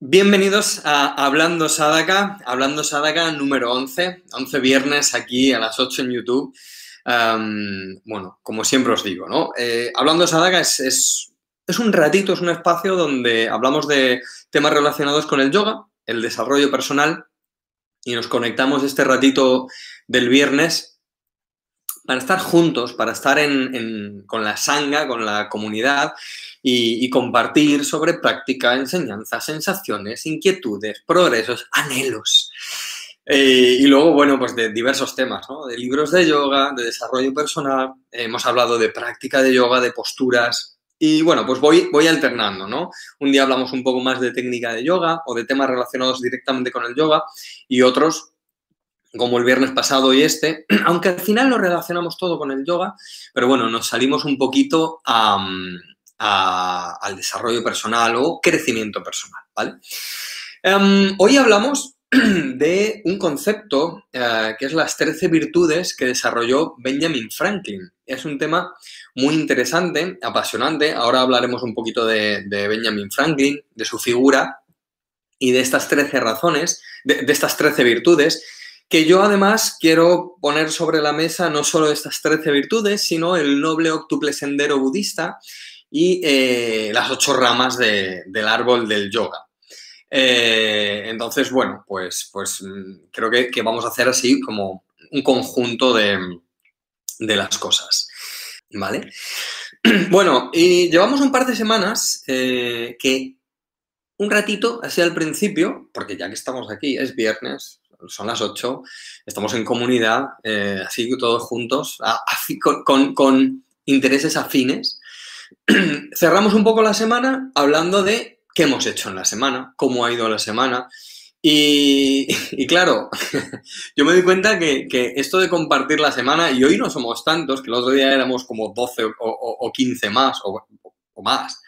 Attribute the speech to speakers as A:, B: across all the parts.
A: Bienvenidos a Hablando Sadaka, Hablando Sadaka número 11, 11 viernes aquí a las 8 en YouTube. bueno, como siempre os digo, ¿no? Eh, Hablando Sadaka es, es, un ratito, es un espacio donde hablamos de temas relacionados con el yoga, el desarrollo personal y nos conectamos este ratito del viernes para estar juntos, para estar en, con la sanga, con la comunidad y, compartir sobre práctica, enseñanza, sensaciones, inquietudes, progresos, anhelos. Eh, y luego, bueno, pues de diversos temas, ¿no? De libros de yoga, de desarrollo personal, hemos hablado de práctica de yoga, de posturas. Y bueno, pues voy, voy alternando, ¿no? Un día hablamos un poco más de técnica de yoga o de temas relacionados directamente con el yoga y otros, como el viernes pasado y este, aunque al final lo relacionamos todo con el yoga, pero bueno, nos salimos un poquito a al desarrollo personal o crecimiento personal. Em, hoy hablamos de un concepto eh, que es las 13 virtudes que desarrolló Benjamin Franklin. Es un tema muy interesante, apasionante. Ahora hablaremos un poquito de, Benjamin Franklin, de su figura y de estas 13 razones, de, de, estas 13 virtudes, que yo además quiero poner sobre la mesa no solo estas 13 virtudes, sino el noble octuple sendero budista y eh, las ocho ramas del árbol del yoga. Eh, entonces, bueno, pues, pues mm, creo que, vamos a hacer así como un conjunto de, las cosas. ¿Vale? Bueno, y llevamos un par de semanas eh, que un ratito, así al principio, porque ya que estamos aquí, es viernes, son las 8, estamos en comunidad, así todos juntos, con, con, intereses afines, cerramos un poco la semana hablando de qué hemos hecho en la semana, cómo ha ido la semana. Y, claro, yo me doy cuenta que, esto de compartir la semana, y hoy no somos tantos, que el otro día éramos como 12 o, 15 más o, más,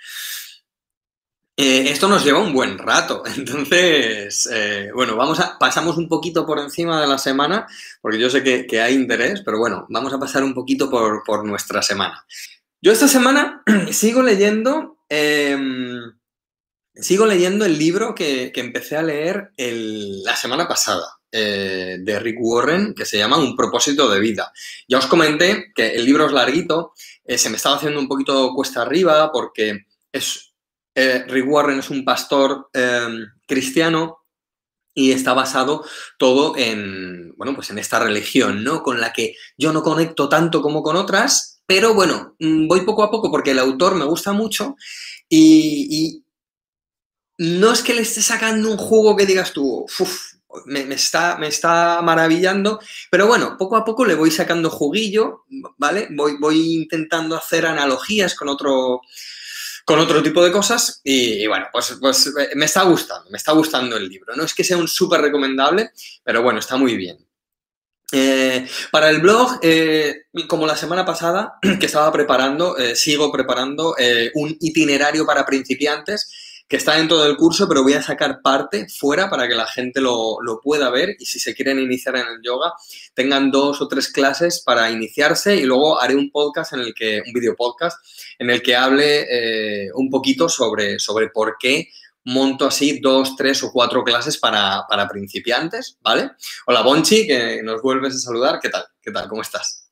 A: eh, esto nos lleva un buen rato. Entonces, eh, bueno, vamos a, pasamos un poquito por encima de la semana, porque yo sé que, hay interés, pero bueno, vamos a pasar un poquito por nuestra semana. Yo esta semana sigo leyendo, em, sigo leyendo el libro que, empecé a leer la semana pasada. Eh, de Rick Warren que se llama Un propósito de vida. Ya os comenté que el libro es larguito, eh, se me estaba haciendo un poquito cuesta arriba porque es, eh, Rick Warren es un pastor em, cristiano y está basado todo en, bueno, pues en esta religión, ¿no? Con la que yo no conecto tanto como con otras, pero bueno, mm, voy poco a poco porque el autor me gusta mucho y, no es que le esté sacando un juego que digas tú, me, está, me está maravillando, pero bueno, poco a poco le voy sacando juguillo, ¿vale? Voy, voy intentando hacer analogías con otro, con otro tipo de cosas y, bueno, pues, pues me está gustando, me está gustando el libro. No es que sea un súper recomendable, pero bueno, está muy bien. Eh, para el blog, eh, como la semana pasada, que estaba preparando, eh, sigo preparando un itinerario para principiantes que está dentro del curso, pero voy a sacar parte fuera para que la gente lo, pueda ver y si se quieren iniciar en el yoga, tengan dos o tres clases para iniciarse y luego haré un podcast en el que, un video podcast, en el que hable un poquito sobre, sobre por qué monto así dos, tres o cuatro clases para, principiantes, ¿vale? Hola Bonchi, que nos vuelves a saludar. ¿Qué tal? ¿Qué tal? ¿Cómo estás?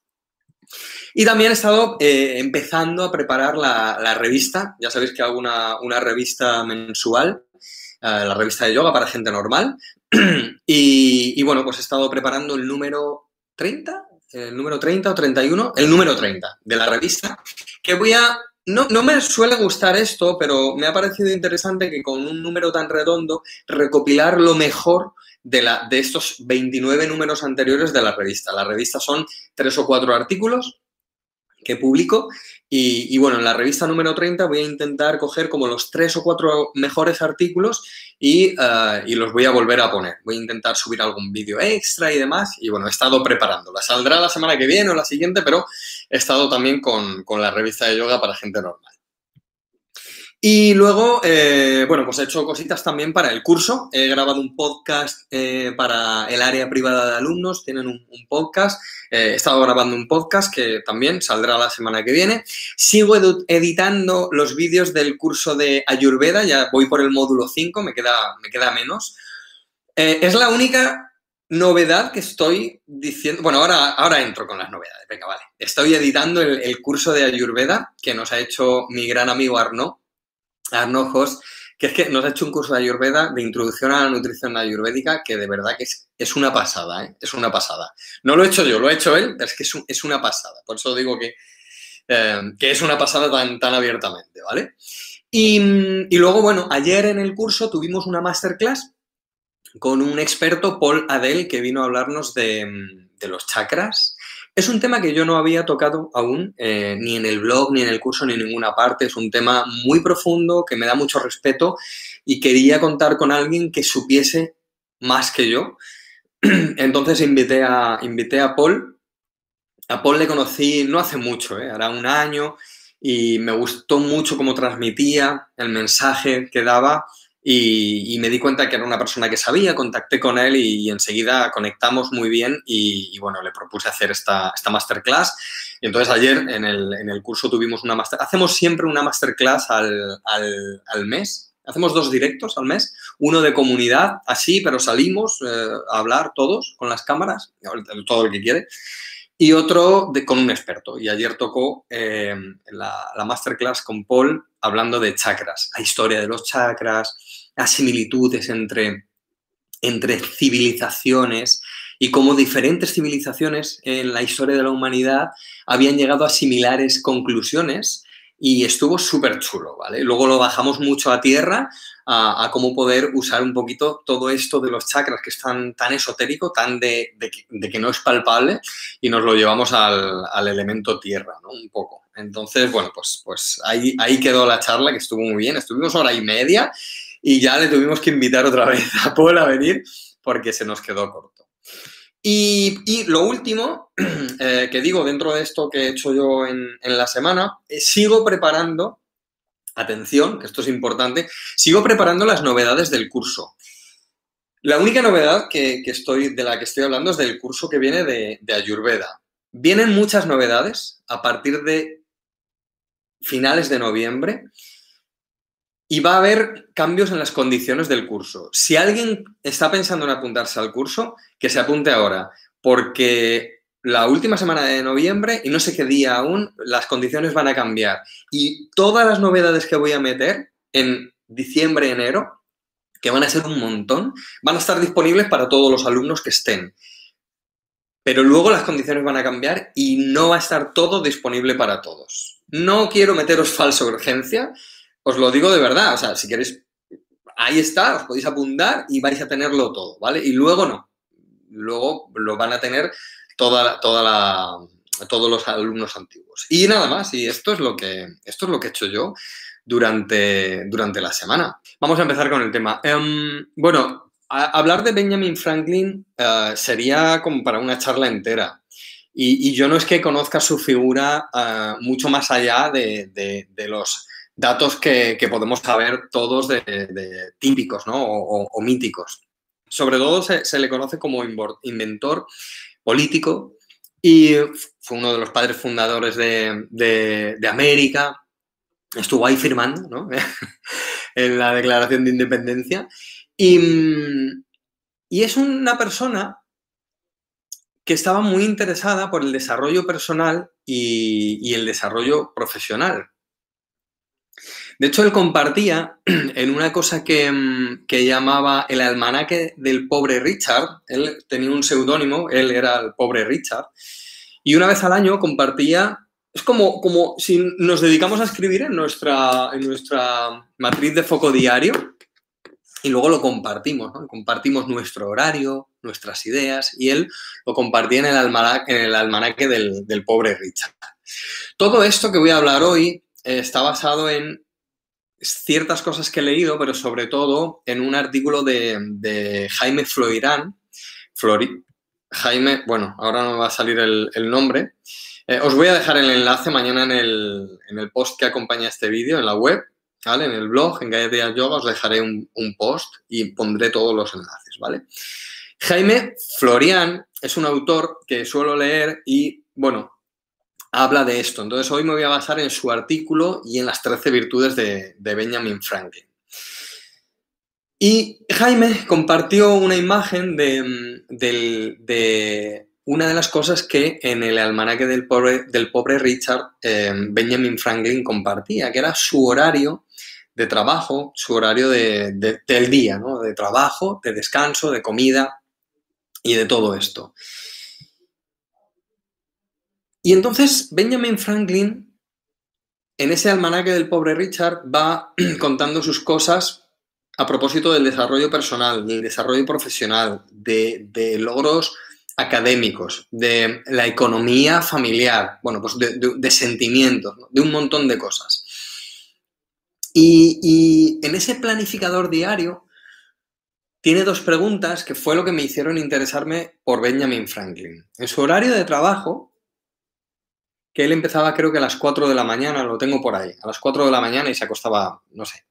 A: Y también he estado eh, empezando a preparar la, revista. Ya sabéis que hago una, revista mensual, eh, la revista de yoga para gente normal. y, y, bueno, pues he estado preparando el número 30, el número 30 o 31, el número 30 de la revista, que voy a no, no, me suele gustar esto, pero me ha parecido interesante que con un número tan redondo recopilar lo mejor de, la, de estos 29 números anteriores de la revista. La revista son tres o cuatro artículos que publico y, bueno, en la revista número 30 voy a intentar coger como los tres o cuatro mejores artículos y, eh, y, los voy a volver a poner. Voy a intentar subir algún vídeo extra y demás y bueno, he estado preparándola. Saldrá la semana que viene o la siguiente, pero he estado también con, con la revista de yoga para gente normal. Y luego, eh, bueno, pues he hecho cositas también para el curso. He grabado un podcast eh, para el área privada de alumnos. Tienen un, podcast. Eh, he estado grabando un podcast que también saldrá la semana que viene. Sigo editando los vídeos del curso de Ayurveda. Ya voy por el módulo 5, me queda, me queda menos. es la única novedad que estoy diciendo. Bueno, ahora, ahora entro con las novedades. Venga, vale. Estoy editando el, el curso de Ayurveda que nos ha hecho mi gran amigo Arnaud Arnojos, que es que nos ha hecho un curso de Ayurveda, de introducción a la nutrición ayurvédica, que de verdad que es, es una pasada, ¿eh? es una pasada. No lo he hecho yo, lo ha hecho él, pero es que es, una pasada. Por eso digo que, eh, que es una pasada tan, tan abiertamente, ¿vale? Y, y, luego, bueno, ayer en el curso tuvimos una masterclass con un experto, Paul Adel, que vino a hablarnos de, de los chakras es un tema que yo no había tocado aún, eh, ni en el blog, ni en el curso, ni en ninguna parte. Es un tema muy profundo, que me da mucho respeto y quería contar con alguien que supiese más que yo. Entonces invité a, invité a Paul. A Paul le conocí no hace mucho, ¿eh? hará un año, y me gustó mucho cómo transmitía el mensaje que daba y, me di cuenta que era una persona que sabía, contacté con él y, enseguida conectamos muy bien y, bueno, le propuse hacer esta, esta masterclass. Y entonces ayer en el, en el, curso tuvimos una master... Hacemos siempre una masterclass al, al, al, mes. Hacemos dos directos al mes. Uno de comunidad, así, pero salimos eh, a hablar todos con las cámaras, todo el que quiere. Y otro de, con un experto. Y ayer tocó eh, la, la masterclass con Paul hablando de chakras, la historia de los chakras, las similitudes entre, entre civilizaciones y cómo diferentes civilizaciones en la historia de la humanidad habían llegado a similares conclusiones y estuvo súper chulo, ¿vale? Luego lo bajamos mucho a tierra a, cómo poder usar un poquito todo esto de los chakras que es tan, esotérico, tan de, de, que no es palpable y nos lo llevamos al, al, elemento tierra, ¿no? Un poco. Entonces, bueno, pues, pues ahí, ahí quedó la charla que estuvo muy bien. Estuvimos hora y media y ya le tuvimos que invitar otra vez a Paul a venir porque se nos quedó corto. Y, lo último eh, que digo dentro de esto que he hecho yo en, la semana, eh, sigo preparando, atención, que esto es importante, sigo preparando las novedades del curso. La única novedad que, estoy, de la que estoy hablando es del curso que viene de, de Ayurveda. Vienen muchas novedades a partir de finales de noviembre y va a haber cambios en las condiciones del curso. Si alguien está pensando en apuntarse al curso, que se apunte ahora, porque la última semana de noviembre, y no sé qué día aún, las condiciones van a cambiar. Y todas las novedades que voy a meter en diciembre, enero, que van a ser un montón, van a estar disponibles para todos los alumnos que estén. Pero luego las condiciones van a cambiar y no va a estar todo disponible para todos. No quiero meteros falsa urgencia, os lo digo de verdad, o sea, si queréis, ahí está, os podéis apuntar y vais a tenerlo todo, ¿vale? Y luego no, luego lo van a tener toda, toda la, todos los alumnos antiguos. Y nada más, y esto es lo que, esto es lo que he hecho yo durante, durante la semana. Vamos a empezar con el tema. Em, bueno, hablar de Benjamin Franklin eh, sería como para una charla entera. Y, yo no es que conozca su figura eh, mucho más allá de, de los datos que, podemos saber todos de, típicos ¿no? o, míticos. Sobre todo se, le conoce como inventor político y fue uno de los padres fundadores de, América. Estuvo ahí firmando ¿no? en la Declaración de Independencia. Y, y es una persona que estaba muy interesada por el desarrollo personal y, y el desarrollo profesional. De hecho, él compartía en una cosa mm, que, llamaba el almanaque del pobre Richard. Él tenía un seudónimo, él era el pobre Richard. Y una vez al año compartía. Es como, como si nos dedicamos a escribir en nuestra, en nuestra matriz de foco diario y luego lo compartimos, Compartimos nuestro horario, nuestras ideas, y él lo compartía en el almanaque, en el almanaque del, del, pobre Richard. Todo esto que voy a hablar hoy eh, está basado en ciertas cosas que he leído, pero sobre todo en un artículo de, Jaime Floirán. Jaime, bueno, ahora no va a salir el, nombre. Eh, os voy a dejar el enlace mañana en el, post que acompaña este vídeo, en la web, ¿vale? En el blog, en Gaia Díaz Yoga, os dejaré un, un post y pondré todos los enlaces, ¿vale? Jaime Florian es un autor que suelo leer y, bueno, habla de esto. Entonces, hoy me voy a basar en su artículo y en las 13 virtudes de, Benjamin Franklin. Y Jaime compartió una imagen de, una de las cosas que en el almanaque del pobre, del pobre Richard eh, Benjamin Franklin compartía, que era su horario de trabajo, su horario del día, ¿no? de trabajo, de descanso, de comida y de todo esto. Y entonces Benjamin Franklin, en ese almanaque del pobre Richard, va contando sus cosas a propósito del desarrollo personal, del desarrollo profesional, de, logros académicos, de la economía familiar, bueno, pues de, sentimientos, de un montón de cosas. y, en ese planificador diario tiene dos preguntas que fue lo que me hicieron interesarme por Benjamin Franklin. En su horario de trabajo, que él empezaba creo que a las 4 de la mañana, lo tengo por ahí, a las 4 de la mañana y se acostaba, no sé.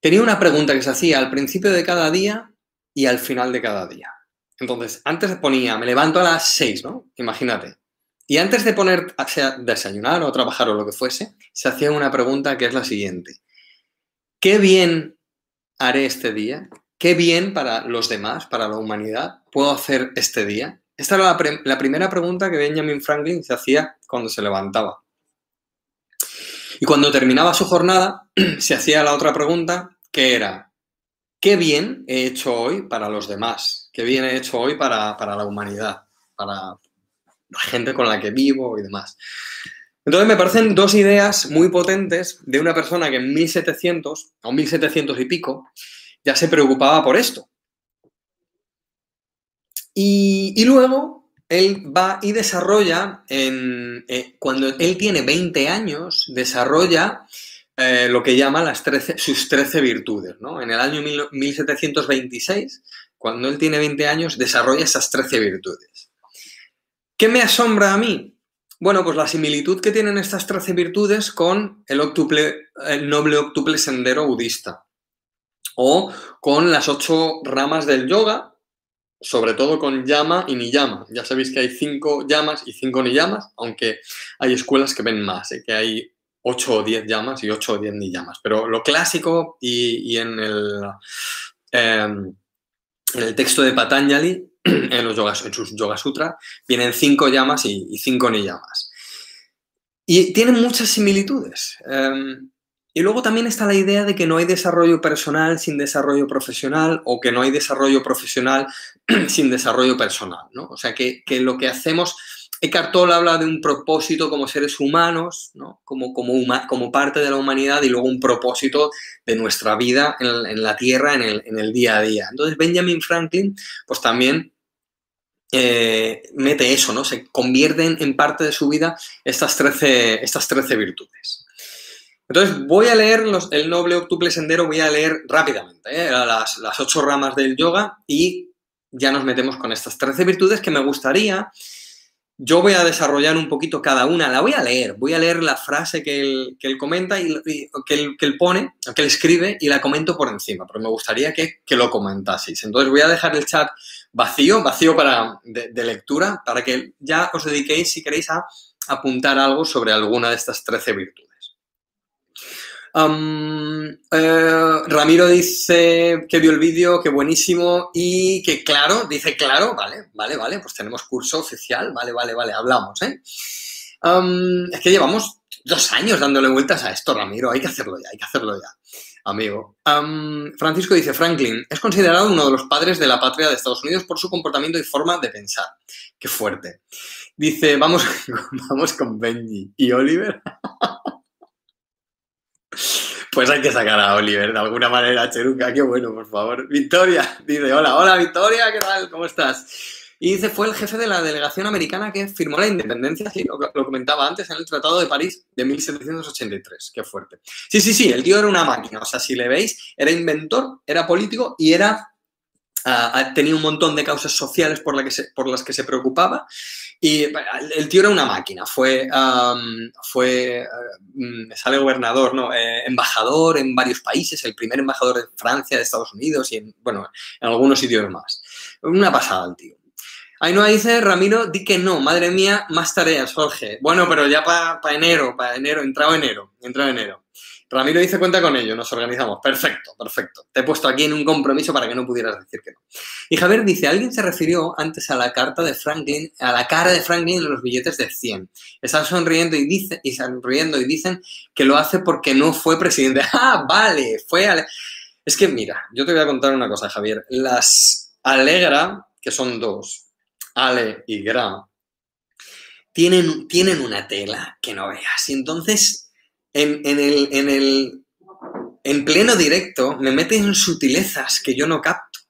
A: Tenía una pregunta que se hacía al principio de cada día y al final de cada día. Entonces, antes ponía, me levanto a las 6, ¿no? Imagínate. Y antes de poner, sea desayunar o trabajar o lo que fuese, se hacía una pregunta que es la siguiente. ¿Qué bien haré este día? ¿Qué bien para los demás, para la humanidad, puedo hacer este día? Esta era la, primera pregunta que Benjamin Franklin se hacía cuando se levantaba. Y cuando terminaba su jornada, se hacía la otra pregunta, que era, ¿qué bien he hecho hoy para los demás? ¿Qué bien he hecho hoy para, la humanidad? Para la gente con la que vivo y demás. Entonces me parecen dos ideas muy potentes de una persona que en 1700 o 1700 y pico ya se preocupaba por esto. Y, luego él va y desarrolla, en, eh, cuando él tiene 20 años, desarrolla eh, lo que llama las 13, sus 13 virtudes. ¿no? En el año 1726, cuando él tiene 20 años, desarrolla esas 13 virtudes. ¿Qué me asombra a mí? Bueno, pues la similitud que tienen estas 13 virtudes con el, el noble octuple sendero budista o con las ocho ramas del yoga, sobre todo con llama y niyama. Ya sabéis que hay cinco llamas y cinco niyamas, aunque hay escuelas que ven más, ¿eh? que hay ocho o diez llamas y ocho o diez niyamas. Pero lo clásico y, en, el, em, en el texto de Patanjali, en, los en sus Yoga Sutra, vienen cinco llamas y, y cinco niyamas. Y tienen muchas similitudes. Em, y luego también está la idea de que no hay desarrollo personal sin desarrollo profesional o que no hay desarrollo profesional sin desarrollo personal, ¿no? O sea, que, lo que hacemos, Eckhart Tolle habla de un propósito como seres humanos, ¿no? Como, como, como parte de la humanidad y luego un propósito de nuesra vida en, la Tierra, en el, día a día. Entonces, Benjamin Franklin, pues también eh, mete eso, ¿no? Se convierten en parte de su vida estas 13, estas 13 virtudes. Entonces, voy a leer el noble octuple sendero, voy a leer rápidamente ¿eh? las, ocho ramas del yoga y ya nos metemos con estas 13 virtudes que me gustaría. Yo voy a desarrollar un poquito cada una, la voy a leer, voy a leer la frase que él, que él comenta y, que, él, que, él, pone, que él escribe y la comento por encima, pero me gustaría que, que lo comentaseis. Entonces voy a dejar el chat vacío, vacío para, de, de lectura, para que ya os dediquéis, si queréis, a apuntar algo sobre alguna de estas 13 virtudes. Eh, Ramiro dice que vio el vídeo, que buenísimo y que claro, dice claro, vale, vale, vale, pues tenemos curso oficial, vale, vale, vale, hablamos, ¿eh? es que llevamos dos años dándole vueltas a esto, Ramiro, hay que hacerlo ya, hay que hacerlo ya, amigo. Francisco dice, Franklin es considerado uno de los padres de la patria de Estados Unidos por su comportamiento y forma de pensar. Qué fuerte. Dice, vamos, vamos con Benji y Oliver. Pues hay que sacar a Oliver de alguna manera, Cheruca, qué bueno, por favor. Victoria, dice, hola, hola Victoria, ¿qué tal? ¿Cómo estás? Y dice, fue el jefe de la delegación americana que firmó la independencia, sí, lo, comentaba antes, en el Tratado de París de 1783. Qué fuerte. Sí, sí, sí, el tío era una máquina. O sea, si le veis, era inventor, era político y era uh, tenía un montón de causas sociales por, la que por las que se preocupaba y el tío era una máquina, fue, um, fue uh, sale gobernador, ¿no? Eh, embajador en varios países, el primer embajador de Francia, de Estados Unidos y en, bueno, en algunos sitios más. Una pasada el tío. Ainhoa dice, Ramiro, di que no, madre mía, más tareas, Jorge. Bueno, pero ya para enero, para enero, entrado enero, entrado enero. Ramiro dice cuenta con ello, nos organizamos. Perfecto, perfecto. Te he puesto aquí en un compromiso para que no pudieras decir que no. Y Javier dice, alguien se refirió antes a la carta de Franklin, a la cara de Franklin en los billetes de 100. Está sonriendo y, dice, y sonriendo y dicen que lo hace porque no fue presidente. Ah, vale, fue... Es que mira, yo te voy a contar una cosa, Javier. Las Alegra, que son dos, Ale y Gra, tienen, tienen una tela que no veas. Y entonces en, el, en, el, en pleno directo me meten sutilezas que yo no capto.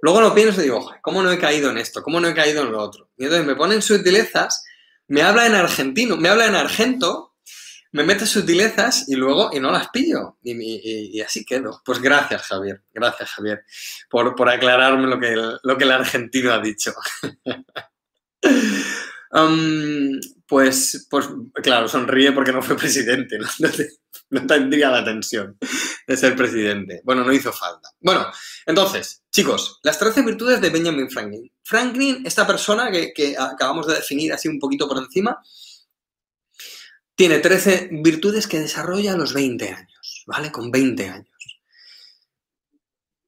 A: Luego lo pienso y digo, ¿cómo no he caído en esto? ¿Cómo no he caído en lo otro? Y entonces me ponen sutilezas, me habla en argentino, me habla en argento, me mete sutilezas y luego y no las pillo. Y, así quedo. Pues gracias, Javier. Gracias, Javier, por, por aclararme lo que, el, lo que el argentino ha dicho. Um, pues, pues, claro, sonríe porque no fue presidente, ¿no? tendría la tensión de ser presidente. Bueno, no hizo falta. Bueno, entonces, chicos, las 13 virtudes de Benjamin Franklin. Franklin, esta persona que, que acabamos de definir así un poquito por encima, tiene 13 virtudes que desarrolla a los 20 años, ¿vale? Con 20 años.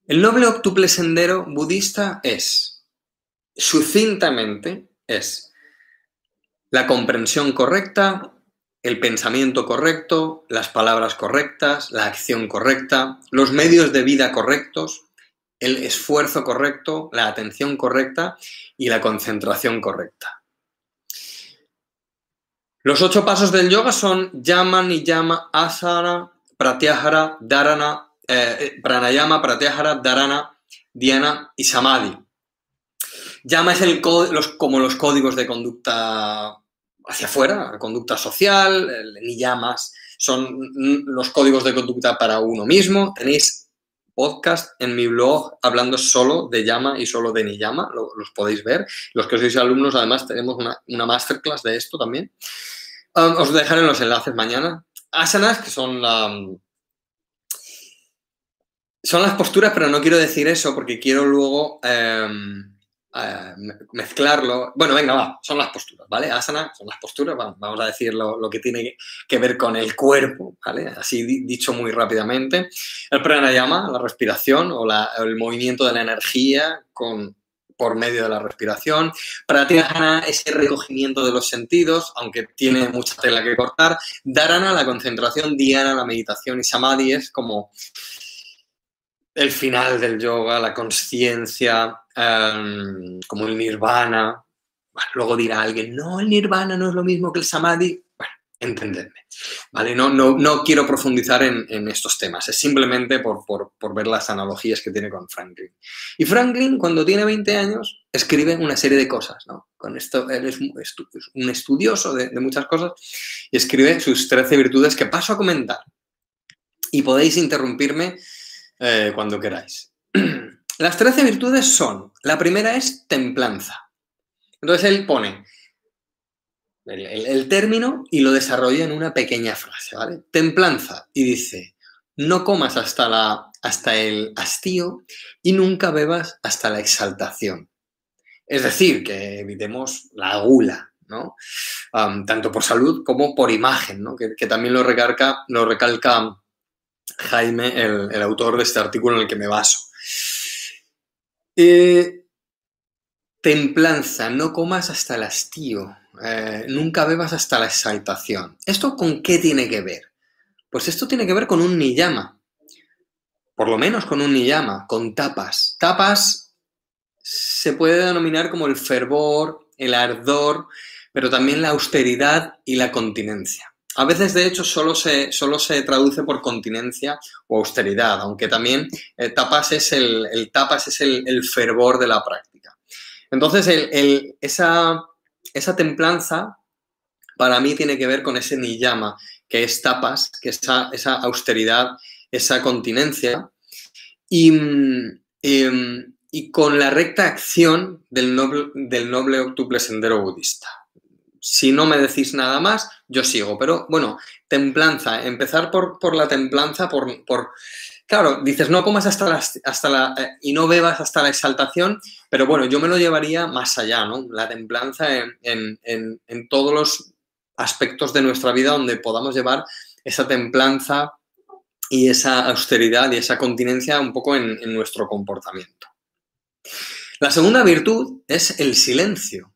A: El noble octuple sendero budista es, sucintamente, es la comprensión correcta, el pensamiento correcto, las palabras correctas, la acción correcta, los medios de vida correctos, el esfuerzo correcto, la atención correcta y la concentración correcta. Los ocho pasos del yoga son yama, niyama, asana, pratyahara, dharana, eh, pranayama, pratyahara, dharana, dhyana y samadhi. Llama es el como los códigos de conducta hacia afuera, conducta social, ni llamas, son los códigos de conducta para uno mismo. Tenéis podcast en mi blog hablando solo de llama y solo de ni llama, los podéis ver. Los que sois alumnos, además, tenemos una, masterclass de esto también. Um, os dejaré los enlaces mañana. Asanas, que son la, son las posturas, pero no quiero decir eso porque quiero luego em, mezclarlo. Bueno, venga, va, son las posturas, ¿vale? Asana son las posturas, vamos a decir lo, que tiene que ver con el cuerpo, ¿vale? Así dicho muy rápidamente. El pranayama, la respiración o el movimiento de la energía con, por medio de la respiración. Pratyahara, ese recogimiento de los sentidos, aunque tiene mucha tela que cortar. Dharana, la concentración. Dhyana, la meditación. Y Samadhi es como el final del yoga, la conciencia, em, como el nirvana. luego dirá alguien, no, el nirvana no es lo mismo que el samadhi. Bueno, entendedme. ¿vale? No, no, no quiero profundizar en, estos temas, es simplemente por, ver las analogías que tiene con Franklin. Y Franklin, cuando tiene 20 años, escribe una serie de cosas. ¿no? Con esto, él es un estudioso de, de muchas cosas y escribe sus 13 virtudes que paso a comentar. Y podéis interrumpirme eh, cuando queráis. Las 13 virtudes son, la primera es templanza. Entonces él pone el, término y lo desarrolla en una pequeña frase, ¿vale? Templanza y dice, no comas hasta, la, hasta el hastío y nunca bebas hasta la exaltación. Es decir, que evitemos la gula, ¿no? tanto por salud como por imagen, ¿no? que, también lo lo recalca Jaime, el, autor de este artículo en el que me baso. Eh, templanza, no comas hasta el hastío, eh, nunca bebas hasta la exaltación. ¿Esto con qué tiene que ver? Pues esto tiene que ver con un niyama, por lo menos con un niyama, con tapas. Tapas se puede denominar como el fervor, el ardor, pero también la austeridad y la continencia. A veces, de hecho, solo se, solo se traduce por continencia o austeridad, aunque también eh, tapas es, el, tapas es el, fervor de la práctica. Entonces, esa, esa templanza para mí tiene que ver con ese niyama, que es tapas, que es esa, esa austeridad, esa continencia. Y, y con la recta acción del noble, del noble octuple sendero budista. Si no me decís nada más, yo sigo. Pero bueno, templanza, empezar por, por la templanza, por, por, Claro, dices, no comas hasta la, hasta la eh, y no bebas hasta la exaltación, pero bueno, yo me lo llevaría más allá, ¿no? La templanza en, en todos los aspectos de nuestra vida donde podamos llevar esa templanza y esa austeridad y esa continencia un poco en, nuestro comportamiento. La segunda virtud es el silencio.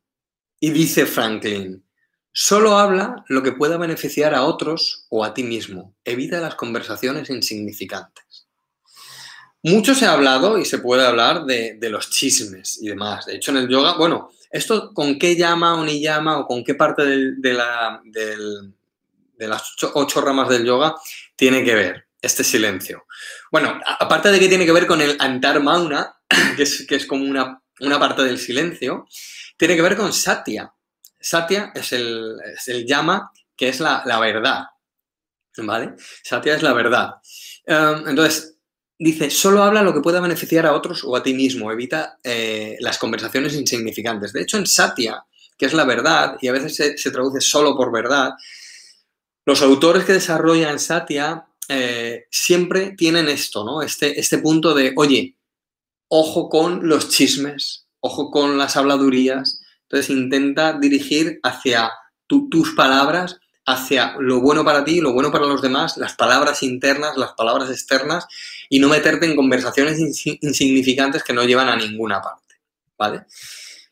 A: Y dice Franklin, solo habla lo que pueda beneficiar a otros o a ti mismo. Evita las conversaciones insignificantes. Mucho se ha hablado y se puede hablar de, los chismes y demás. De hecho, en el yoga, bueno, esto con qué llama o ni llama o con qué parte de, la, de las ocho ramas del yoga tiene que ver este silencio. Bueno, aparte de que tiene que ver con el antar mauna, que es, que es como una, una, parte del silencio, tiene que ver con satya. Satya es el, llama, que es la, verdad. ¿Vale? Satya es la verdad. Em, entonces, dice, solo habla lo que pueda beneficiar a otros o a ti mismo, evita eh, las conversaciones insignificantes. De hecho, en Satya, que es la verdad, y a veces se, se traduce solo por verdad, los autores que desarrollan Satya eh, siempre tienen esto, ¿no? Este, este punto de, oye, ojo con los chismes, ojo con las habladurías. Entonces intenta dirigir hacia tus palabras, hacia lo bueno para ti, lo bueno para los demás, las palabras internas, las palabras externas, y no meterte en conversaciones insignificantes que no llevan a ninguna parte, ¿vale?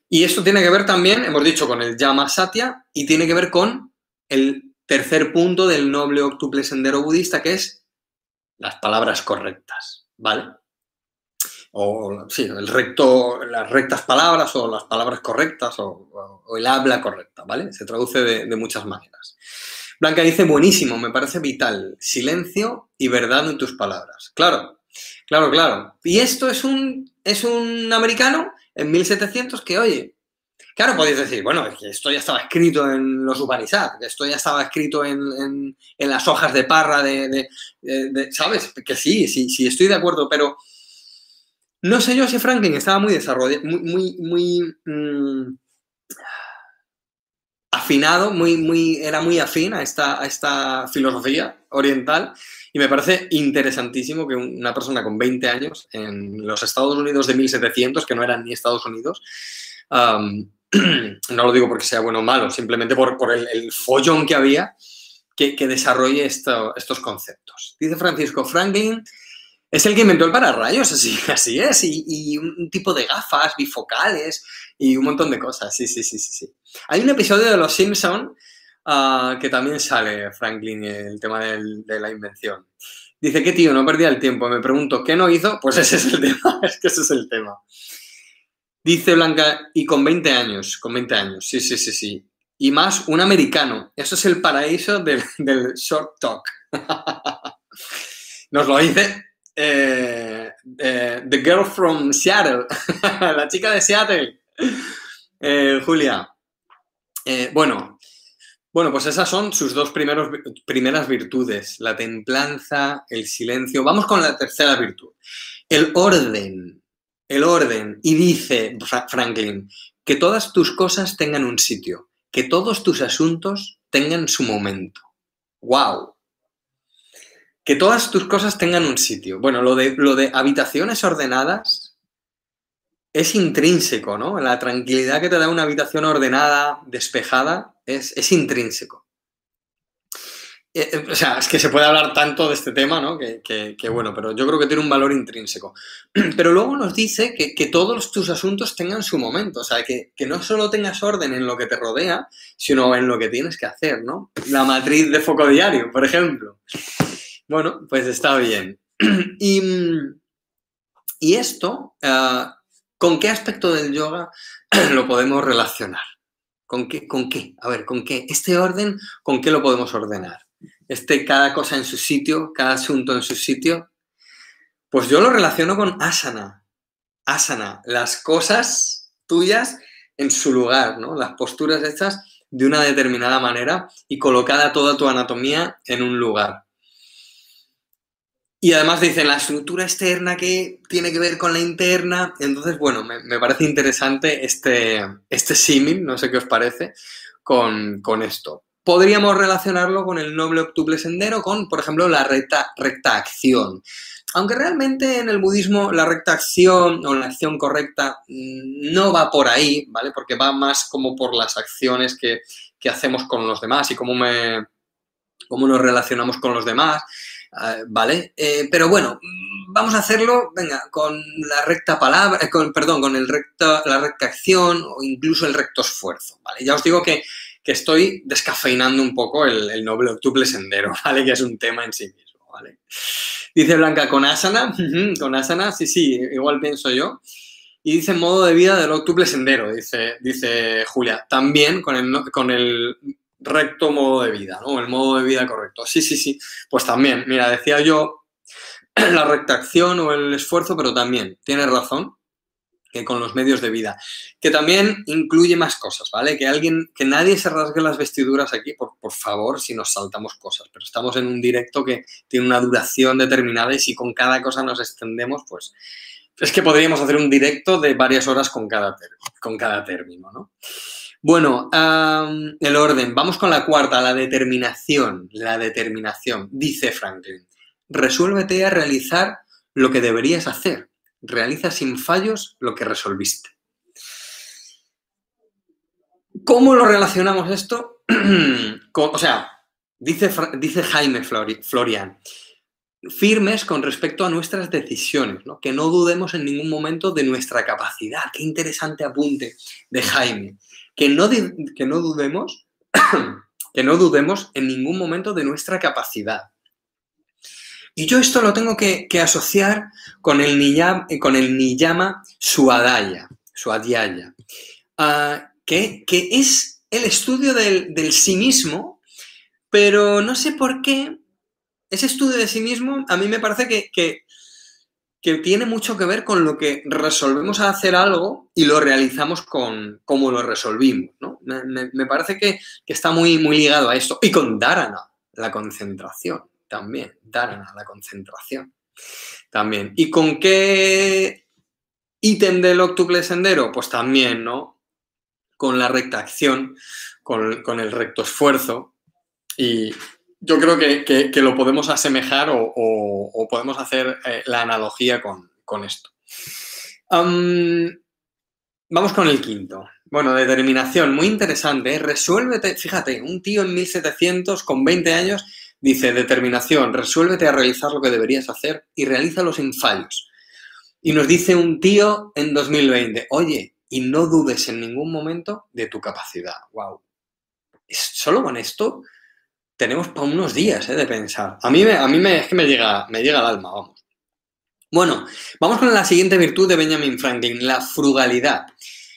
A: Y esto tiene que ver también, hemos dicho, con el Yama Satya y tiene que ver con el tercer punto del noble octuple sendero budista, que es las palabras correctas, ¿vale? O sí, el recto, las rectas palabras o las palabras correctas o, el habla correcta, ¿vale? Se traduce de, muchas maneras. Blanca dice, buenísimo, me parece vital, silencio y verdad en tus palabras. Claro, claro, claro. Y esto es un, es un americano en 1700 que, oye, Claro, podéis decir, bueno, esto ya estaba escrito en los Upanishads, esto ya estaba escrito en, las hojas de parra de, ¿Sabes? Que sí, sí, sí, estoy de acuerdo, pero no sé yo si Franklin estaba muy desarrollado, muy, muy, mm, afinado, muy, muy, era muy afín a esta, a esta filosofía oriental y me parece interesantísimo que una persona con 20 años en los Estados Unidos de 1700, que no eran ni Estados Unidos, no lo digo porque sea bueno o malo, simplemente por, el, follón que había que, desarrolle estos conceptos. Dice Francisco Franklin, es el que inventó el pararrayos, así, así es, y, un tipo de gafas bifocales y un montón de cosas, sí, sí, sí, sí. sí. Hay un episodio de Los Simpson ah, que también sale Franklin, el tema de la invención. Dice, ¿qué tío? No perdía el tiempo. Me pregunto, ¿qué no hizo? Pues ese es el tema, es que ese es el tema. Dice Blanca, y con 20 años, con 20 años, sí, sí, sí, sí. Y más un americano. Eso es el paraíso del, short talk. Nos lo dice eh, eh, The Girl from Seattle, la chica de Seattle, eh, Julia. bueno, bueno, pues esas son sus dos primeros, primeras virtudes, la templanza, el silencio. Vamos con la tercera virtud, el orden el orden y dice Franklin que todas tus cosas tengan un sitio, que todos tus asuntos tengan su momento. ¡Wow! Que todas tus cosas tengan un sitio. Bueno, lo de, lo de habitaciones ordenadas es intrínseco, ¿no? La tranquilidad que te da una habitación ordenada, despejada, es, es intrínseco. Eh, eh, o sea, es que se puede hablar tanto de este tema, ¿no? Que, bueno, pero yo creo que tiene un valor intrínseco. Pero luego nos dice que, todos tus asuntos tengan su momento, o sea, que, no solo tengas orden en lo que te rodea, sino en lo que tienes que hacer, ¿no? La matriz de foco diario, por ejemplo. Bueno, pues está bien. Y, esto, ah, ¿con qué aspecto del yoga lo podemos relacionar? ¿Con qué? ¿Con qué? A ver, ¿con qué? Este orden, ¿con qué lo podemos ordenar? esté cada cosa en su sitio, cada asunto en su sitio, pues yo lo relaciono con asana. Asana, las cosas tuyas en su lugar, ¿no? Las posturas hechas de una determinada manera y colocada toda tu anatomía en un lugar. Y además dicen la estructura externa que tiene que ver con la interna. Entonces, bueno, me, parece interesante este, este símil, no sé qué os parece, con, esto. Podríamos relacionarlo con el noble octuple sendero, con, por ejemplo, la recta, recta acción. Aunque realmente en el budismo la recta acción o la acción correcta mm, no va por ahí, ¿vale? Porque va más como por las acciones que, que hacemos con los demás y cómo, me, cómo nos relacionamos con los demás. Ah, ¿vale? Eh, pero bueno, vamos a hacerlo, venga, con la recta palabra, eh, con, perdón, con el recto, la recta acción o incluso el recto esfuerzo, ¿vale? Ya os digo que, estoy descafeinando un poco el, noble octuple sendero, ¿vale? Que es un tema en sí mismo, ¿vale? Dice Blanca, con asana, con asana, sí, sí, igual pienso yo. Y dice modo de vida del octuple sendero, dice, dice Julia. También con el, con el recto modo de vida, ¿no? El modo de vida correcto. Sí, sí, sí. Pues también, mira, decía yo la recta acción o el esfuerzo, pero también, tienes razón, que con los medios de vida. Que también incluye más cosas, ¿vale? Que alguien, que nadie se rasgue las vestiduras aquí, por, por favor, si nos saltamos cosas. Pero estamos en un directo que tiene una duración determinada y si con cada cosa nos extendemos, pues es que podríamos hacer un directo de varias horas con cada, con cada término, ¿no? Bueno, el orden. Vamos con la cuarta, la determinación. La determinación. Dice Franklin, resuélvete a realizar lo que deberías hacer. Realiza sin fallos lo que resolviste. ¿Cómo lo relacionamos esto? o sea, dice, dice Jaime Florian, firmes con respecto a nuestras decisiones, ¿no? que no dudemos en ningún momento de nuestra capacidad. Qué interesante apunte de Jaime que no, que no dudemos, que no dudemos en ningún momento de nuestra capacidad. Y yo esto lo tengo que, asociar con el, niyama, con el niyama suadaya, ah, que, es el estudio del, sí mismo, pero no sé por qué ese estudio de sí mismo a mí me parece que que tiene mucho que ver con lo que resolvemos a hacer algo y lo realizamos con cómo lo resolvimos. ¿no? Me, parece que, está muy, muy ligado a esto. Y con Dharana, la concentración también. Dharana, la concentración también. ¿Y con qué ítem del octuple sendero? Pues también, ¿no? Con la recta acción, con el recto esfuerzo y, yo creo que, lo podemos asemejar o, podemos hacer eh, la analogía con, esto. vamos con el quinto. Bueno, determinación, muy interesante. ¿eh? Resuélvete, fíjate, un tío en 1700 con 20 años dice, determinación, resuélvete a realizar lo que deberías hacer y realízalo sin fallos. Y nos dice un tío en 2020, oye, y no dudes en ningún momento de tu capacidad. ¡Wow! Solo con esto tenemos para unos días ¿eh? de pensar. A mí, me, a mí es que me llega, me llega al alma, vamos. Bueno, vamos con la siguiente virtud de Benjamin Franklin, la frugalidad.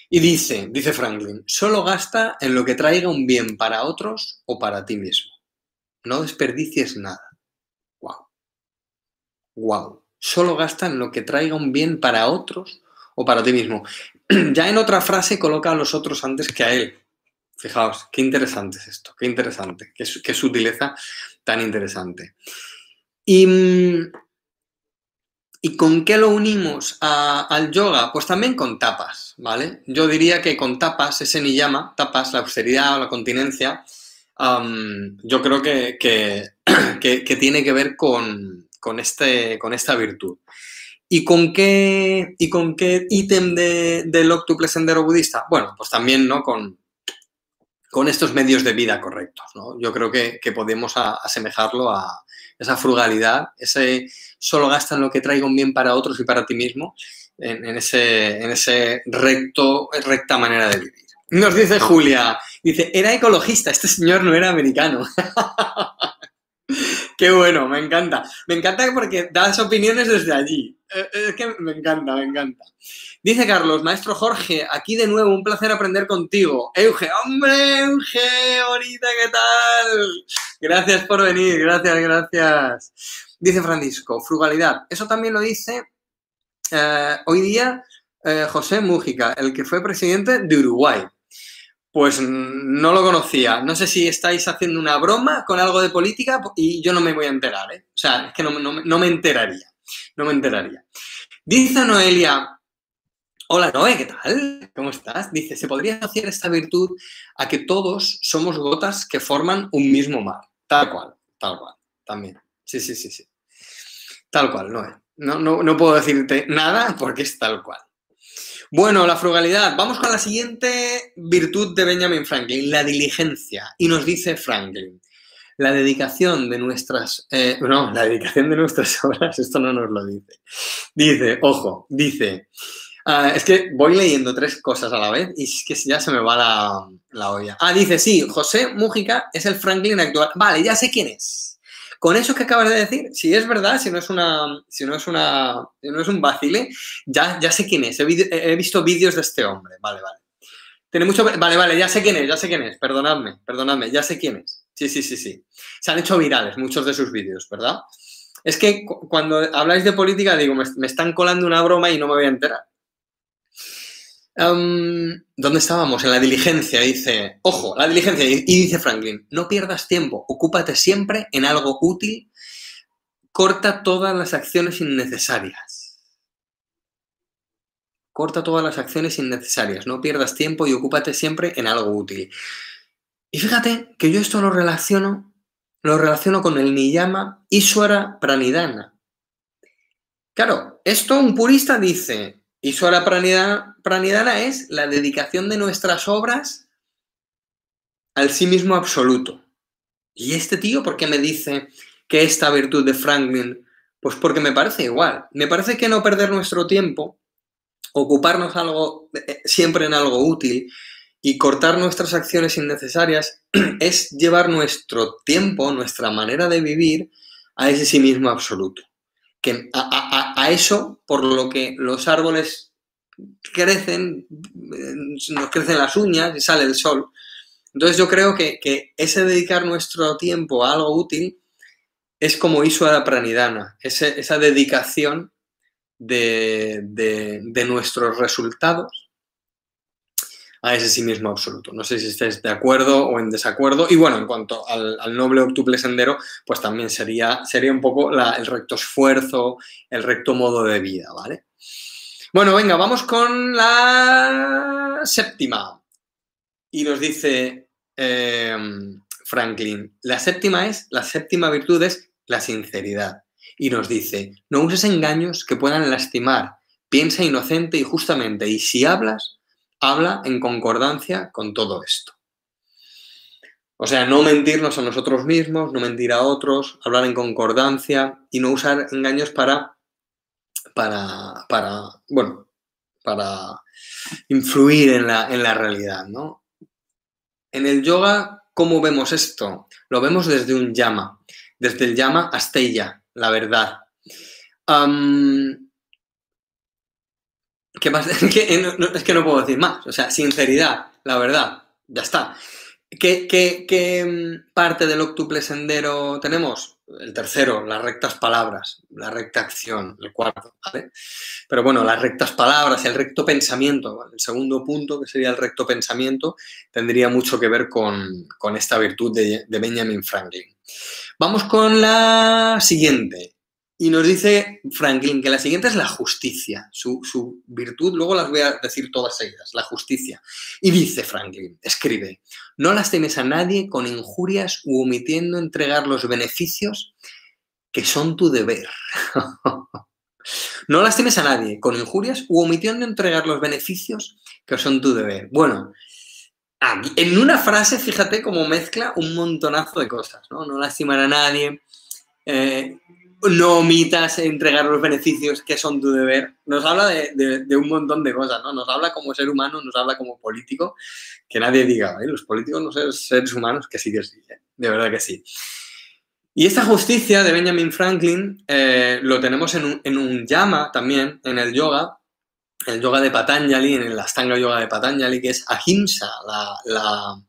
A: Y dice, dice Franklin, solo gasta en lo que traiga un bien para otros o para ti mismo. No desperdicies nada. Wow. Wow. Solo gasta en lo que traiga un bien para otros o para ti mismo. Ya en otra frase coloca a los otros antes que a él. Fijaos, qué interesante es esto, qué interesante, qué, sutileza tan interesante. Y, ¿Y, con qué lo unimos al yoga? Pues también con tapas, ¿vale? Yo diría que con tapas, ese niyama, tapas, la austeridad o la continencia, yo creo que, que, tiene que ver con, este, con esta virtud. ¿Y con qué, y con qué ítem de, del octuple sendero budista? Bueno, pues también, ¿no? Con, con estos medios de vida correctos. ¿no? Yo creo que, podemos asemejarlo a esa frugalidad, ese solo gasta en lo que traiga un bien para otros y para ti mismo, en, ese, en ese recto, recta manera de vivir. Nos dice Julia, dice, era ecologista, este señor no era americano. Qué bueno, me encanta. Me encanta porque das opiniones desde allí. Eh, es que me encanta, me encanta. Dice Carlos, maestro Jorge, aquí de nuevo, un placer aprender contigo. Euge, hombre, Euge, bonita, ¿qué tal? Gracias por venir, gracias, gracias. Dice Francisco, frugalidad. Eso también lo dice eh, hoy día eh, José Mújica, el que fue presidente de Uruguay. Pues no lo conocía. No sé si estáis haciendo una broma con algo de política y yo no me voy a enterar, ¿eh? O sea, es que no, no me enteraría. No me enteraría. Dice Noelia, hola Noé, ¿qué tal? ¿Cómo estás? Dice, se podría asociar esta virtud a que todos somos gotas que forman un mismo mar. Tal cual, tal cual, también. Sí, sí, sí, sí. Tal cual, Noé. No, no, no puedo decirte nada porque es tal cual. Bueno, la frugalidad. Vamos con la siguiente virtud de Benjamin Franklin, la diligencia. Y nos dice Franklin, la dedicación de nuestras... Eh, no, la dedicación de nuestras obras, esto no nos lo dice. Dice, ojo, dice... Ah, es que voy leyendo tres cosas a la vez y es que ya se me va la, la olla. Ah, dice, sí, José Mújica es el Franklin actual. Vale, ya sé quién es. Con eso que acabas de decir, si es verdad, si no es una, si no es una, no es un vacile, ya, ya sé quién es. He, visto vídeos de este hombre. Vale, vale. Tiene mucho. Vale, vale, ya sé quién es, ya sé quién es. Perdonadme, perdonadme, ya sé quién es. Sí, sí, sí, sí. Se han hecho virales muchos de sus vídeos, ¿verdad? Es que cuando habláis de política, digo, me están colando una broma y no me voy a enterar. ¿Dónde estábamos? En la diligencia, dice, ojo, la diligencia, y dice Franklin, no pierdas tiempo, ocúpate siempre en algo útil, corta todas las acciones innecesarias. Corta todas las acciones innecesarias, no pierdas tiempo y ocúpate siempre en algo útil. Y fíjate que yo esto lo relaciono, lo relaciono con el Niyama Iswara Pranidhana. Claro, esto un purista dice, y Suara Pranidhana es la dedicación de nuestras obras al sí mismo absoluto. Y este tío, ¿por qué me dice que esta virtud de Franklin? Pues porque me parece igual. Me parece que no perder nuestro tiempo, ocuparnos algo, eh, siempre en algo útil y cortar nuestras acciones innecesarias es llevar nuestro tiempo, nuestra manera de vivir a ese sí mismo absoluto que a, eso, por lo que los árboles crecen, nos crecen las uñas y sale el sol. Entonces yo creo que, ese dedicar nuestro tiempo a algo útil es como la Pranidana, esa dedicación de, de nuestros resultados a ese sí mismo absoluto. No sé si estáis de acuerdo o en desacuerdo. Y bueno, en cuanto al, noble octuple sendero, pues también sería, sería un poco el recto esfuerzo, el recto modo de vida, ¿vale? Bueno, venga, vamos con la séptima. Y nos dice em, Franklin, la séptima es, la séptima virtud es la sinceridad. Y nos dice, no uses engaños que puedan lastimar, piensa inocente y justamente, y si hablas, habla en concordancia con todo esto. O sea, no mentirnos a nosotros mismos, no mentir a otros, hablar en concordancia y no usar engaños para, para, para bueno, para influir en la, en la realidad, ¿no? En el yoga, ¿cómo vemos esto? Lo vemos desde un llama, desde el llama Asteya, la verdad. ¿Qué? Es que, eh, no, es que no puedo decir más. O sea, sinceridad, la verdad, ya está. ¿Qué, qué, mm, parte del octuple sendero tenemos? El tercero, las rectas palabras, la recta acción, el cuarto, ¿vale? Pero bueno, las rectas palabras, el recto pensamiento, el segundo punto, que sería el recto pensamiento, tendría mucho que ver con, esta virtud de Benjamin Franklin. Vamos con la siguiente, y nos dice Franklin que la siguiente es la justicia, su, virtud, luego las voy a decir todas ellas, la justicia. Y dice Franklin, escribe, no lastimes a nadie con injurias u omitiendo entregar los beneficios que son tu deber. no lastimes a nadie con injurias u omitiendo entregar los beneficios que son tu deber. Bueno, en una frase, fíjate cómo mezcla un montonazo de cosas, ¿no? No lastimar a nadie, eh, no omitas entregar los beneficios que son tu deber. Nos habla de, un montón de cosas, ¿no? Nos habla como ser humano, nos habla como político, que nadie diga, los políticos no son seres humanos, que sí que sí, ¿eh? de verdad que sí. Y esta justicia de Benjamin Franklin eh, lo tenemos en un, en un llama también, en el yoga, el yoga de Patanjali, en el Astanga Yoga de Patanjali, que es ahimsa, la,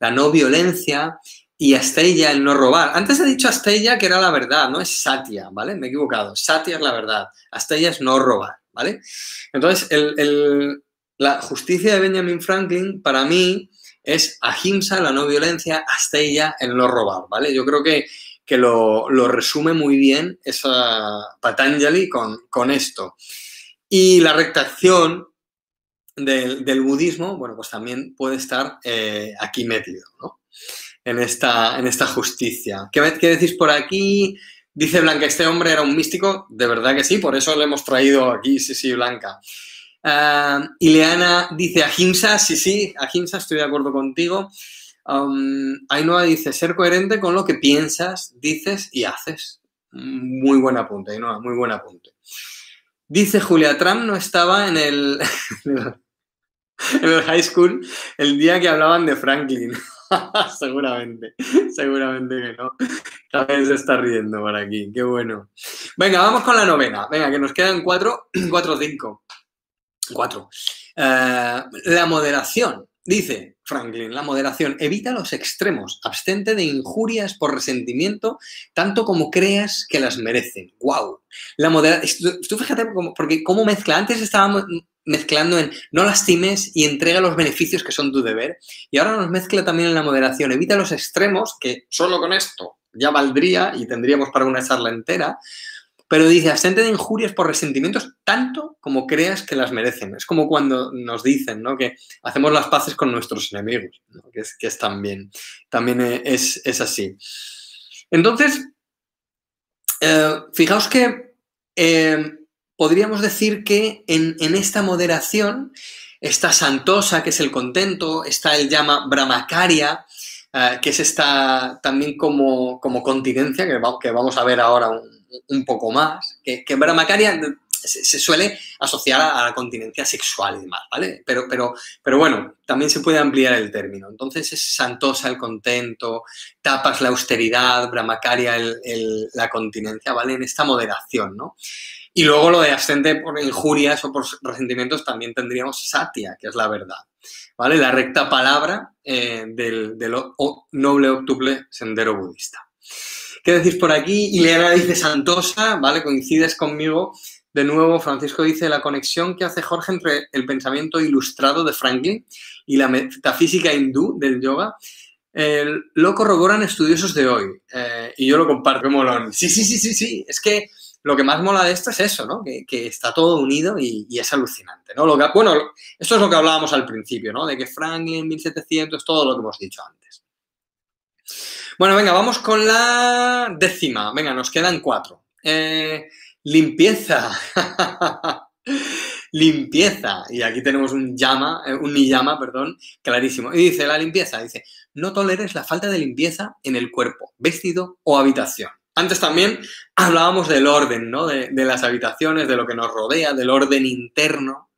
A: la no violencia y Astella, el no robar. Antes he dicho Astella que era la verdad, no es Satya, ¿vale? Me he equivocado. Satya es la verdad. Astella es no robar, ¿vale? Entonces, la justicia de Benjamin Franklin, para mí, es ahimsa, la no violencia, hasta ella, el no robar, ¿vale? Yo creo que, que lo, resume muy bien esa Patanjali con, con esto. Y la rectación del, budismo, bueno, pues también puede estar eh, aquí metido, ¿no? En esta, en esta justicia. ¿Qué, ¿Qué decís por aquí? Dice Blanca, este hombre era un místico, de verdad que sí, por eso le hemos traído aquí, sí, sí, Blanca. Uh, Ileana dice Ahimsa, sí, sí, Ahimsa, estoy de acuerdo contigo. Um, Ainhoa dice, ser coherente con lo que piensas, dices y haces. Muy buen apunte, Ainhoa, muy buen apunte. Dice Julia, Trump no estaba en el, en el high school el día que hablaban de Franklin. seguramente, seguramente que no. También se está riendo por aquí, qué bueno. Venga, vamos con la novena. Venga, que nos quedan cuatro, cuatro cinco. Cuatro. Eh, la moderación. Dice Franklin, la moderación evita los extremos, abstente de injurias por resentimiento, tanto como creas que las merecen. ¡Wow! La moderación, tú fíjate, porque cómo mezcla, antes estábamos mezclando en no lastimes y entrega los beneficios que son tu deber, y ahora nos mezcla también en la moderación, evita los extremos, que solo con esto ya valdría y tendríamos para una charla entera, pero dice, abstente de injurias por resentimientos tanto como creas que las merecen. Es como cuando nos dicen ¿no? que hacemos las paces con nuestros enemigos, que, es, que es también, también es, así. Entonces, eh, fijaos que eh, podríamos decir que en, esta moderación está Santosa, que es el contento, está el llama Brahmacharya, eh, que es esta también como, como continencia, que, que vamos a ver ahora un, poco más, que, que se, suele asociar a, la continencia sexual y demás, ¿vale? Pero, pero, pero bueno, también se puede ampliar el término. Entonces es santosa el contento, tapas la austeridad, Brahmacharya el, la continencia, ¿vale? En esta moderación, ¿no? Y luego lo de ascende por injurias o por resentimientos también tendríamos satya, que es la verdad, ¿vale? La recta palabra eh, del, noble octuple sendero budista. ¿Qué decís por aquí? Ileana dice Santosa, ¿vale? Coincides conmigo. De nuevo, Francisco dice la conexión que hace Jorge entre el pensamiento ilustrado de Franklin y la metafísica hindú del yoga lo corroboran estudiosos de hoy. Eh, y yo lo comparto, molón. Sí, sí, sí, sí, sí. Es que lo que más mola de esto es eso, ¿no? Que, está todo unido y, es alucinante, ¿no? Lo que, bueno, esto es lo que hablábamos al principio, ¿no? De que Franklin, 1700, todo lo que hemos dicho antes. Bueno, venga, vamos con la décima. Venga, nos quedan cuatro. Eh, limpieza. limpieza. Y aquí tenemos un llama, eh, un llama, perdón, clarísimo. Y dice, la limpieza, dice, no toleres la falta de limpieza en el cuerpo, vestido o habitación. Antes también hablábamos del orden, ¿no? De, las habitaciones, de lo que nos rodea, del orden interno.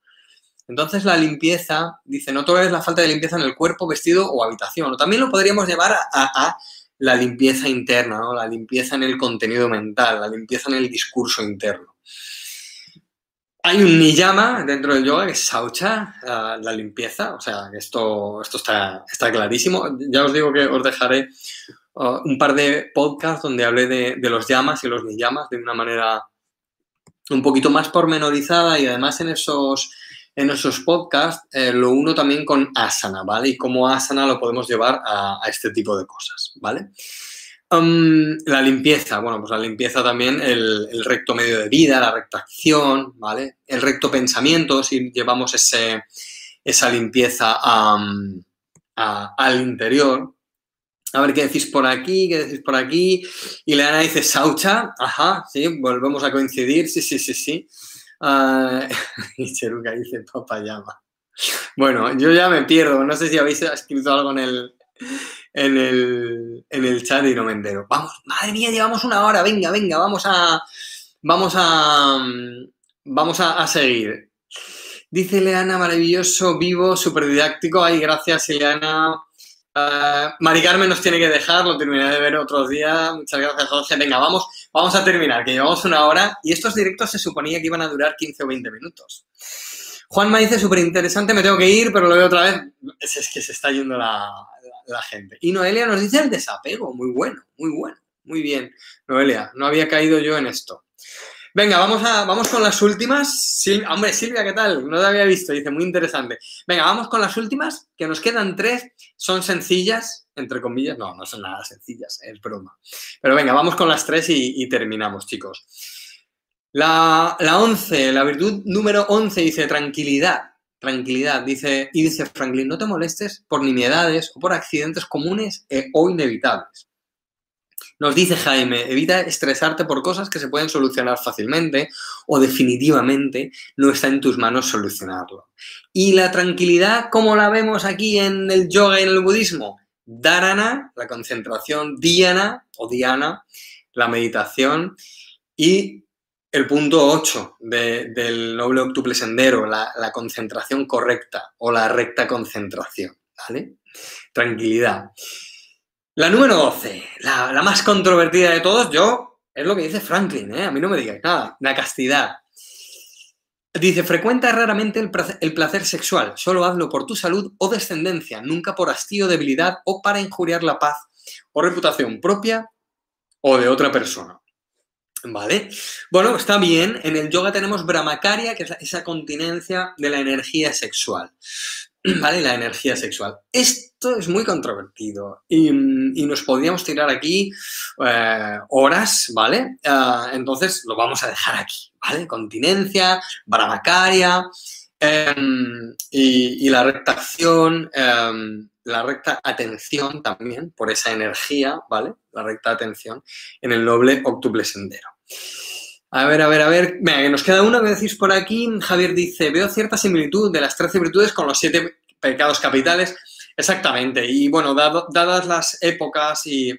A: Entonces la limpieza, dice, no toleres la falta de limpieza en el cuerpo, vestido o habitación. También lo podríamos llevar a la limpieza interna, ¿no? la limpieza en el contenido mental, la limpieza en el discurso interno. Hay un niyama dentro del yoga que es saucha, la, limpieza, o sea, esto, esto está, está, clarísimo. Ya os digo que os dejaré uh, un par de podcasts donde hablé de, los llamas y los niyamas de una manera un poquito más pormenorizada y además en esos en esos podcasts eh, lo uno también con asana, ¿vale? Y cómo asana lo podemos llevar a, este tipo de cosas, ¿vale? La limpieza, bueno, pues la limpieza también, el, recto medio de vida, la recta acción, ¿vale? El recto pensamiento, si llevamos ese, esa limpieza al interior. A ver qué decís por aquí, qué decís por aquí. Y Leana dice Saucha, ajá, sí, volvemos a coincidir, sí, sí, sí, sí. Uh, y Cheruca dice papayama. Bueno, yo ya me pierdo. No sé si habéis escrito algo en el, en el, en el chat y no me entero. Vamos, madre mía, llevamos una hora. Venga, venga, vamos a. Vamos a. Vamos a, seguir. Dice Leana, maravilloso, vivo, súper didáctico. Ay, gracias, Leana. Uh, Mari Carmen nos tiene que dejar, lo terminaré de ver otros días. Muchas gracias, Jorge. Venga, vamos, vamos a terminar, que llevamos una hora y estos directos se suponía que iban a durar 15 o 20 minutos. Juan me dice súper interesante, me tengo que ir, pero lo veo otra vez. Es, que se está yendo la, gente. Y Noelia nos dice el desapego, muy bueno, muy bueno, muy bien. Noelia, no había caído yo en esto. Venga, vamos, a, vamos con las últimas. hombre, Silvia, ¿qué tal? No te había visto, dice, muy interesante. Venga, vamos con las últimas, que nos quedan tres. Son sencillas, entre comillas. No, no son nada sencillas, es broma. Pero venga, vamos con las tres y, terminamos, chicos. La, la once, la virtud número once dice tranquilidad. Tranquilidad, dice, y dice Franklin, no te molestes por nimiedades o por accidentes comunes e, o inevitables. Nos dice Jaime, evita estresarte por cosas que se pueden solucionar fácilmente o definitivamente no está en tus manos solucionarlo. Y la tranquilidad, como la vemos aquí en el yoga y en el budismo, dharana, la concentración, dhyana o dhyana, la meditación y el punto 8 del noble octuple sendero, la, la, concentración correcta o la recta concentración, ¿vale? Tranquilidad. La número 12, la, más controvertida de todos, yo, es lo que dice Franklin, ¿eh? a mí no me digáis nada, la castidad. Dice, frecuenta raramente el placer, sexual, solo hazlo por tu salud o descendencia, nunca por hastío, debilidad o para injuriar la paz o reputación propia o de otra persona. ¿Vale? Bueno, está bien. En el yoga tenemos brahmacharya, que es esa continencia de la energía sexual. ¿vale? La energía sexual. Esto es muy controvertido y, nos podríamos tirar aquí eh, horas, ¿vale? Ah, entonces lo vamos a dejar aquí, ¿vale? Continencia, bravacaria em, y, la recta acción, em, la recta atención también, por esa energía, ¿vale? La recta atención en el noble octuple sendero. A ver, a ver, a ver. Que nos queda una, me decís por aquí. Javier dice, veo cierta similitud de las 13 virtudes con los siete pecados capitales. Exactamente. Y bueno, dadas las épocas y,